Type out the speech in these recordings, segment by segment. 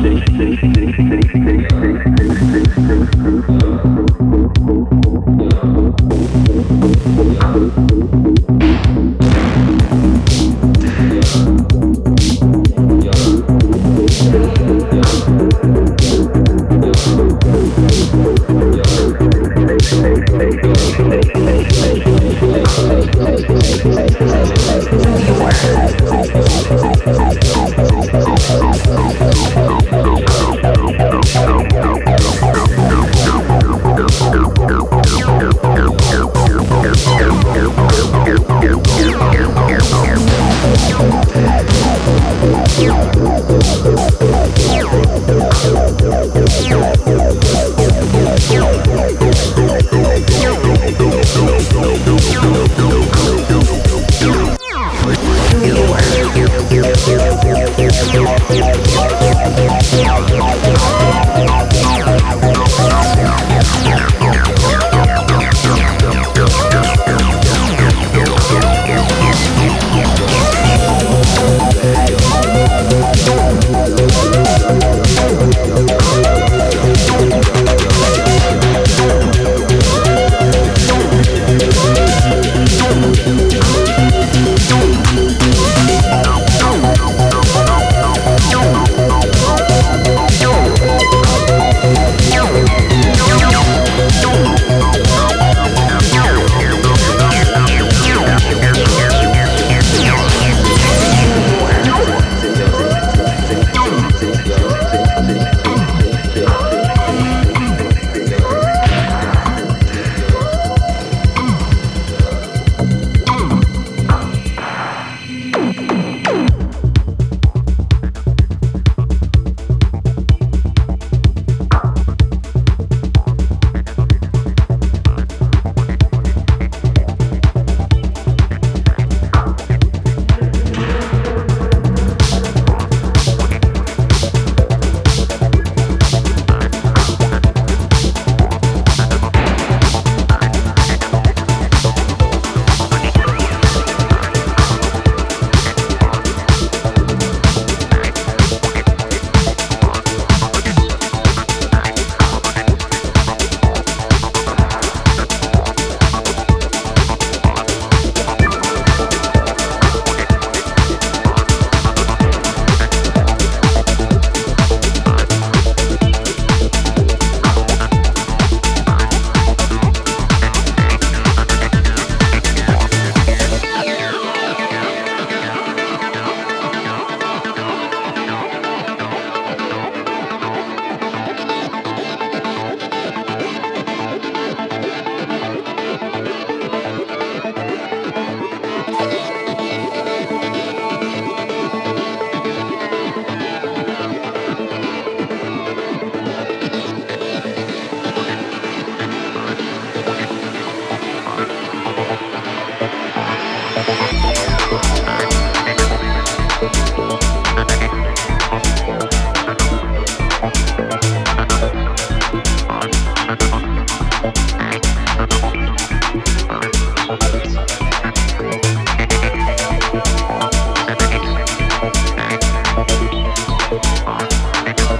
city, city, city, city, city, city.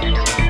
Thank you.